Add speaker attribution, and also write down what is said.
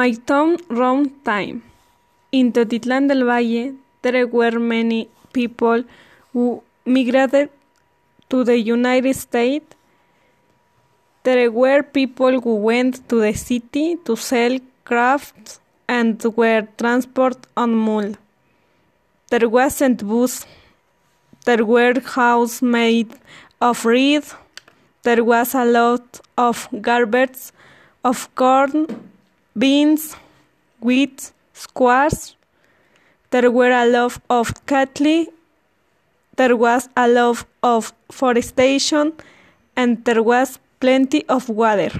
Speaker 1: My town round time. In Teotitlan del Valle, there were many people who migrated to the United States. There were people who went to the city to sell crafts and were transported on mule. There wasn't bus. There were houses made of reed. There was a lot of garbage of corn, beans, wheat, squash. There were a lot of cattle. There was a lot of forestation and there was plenty of water.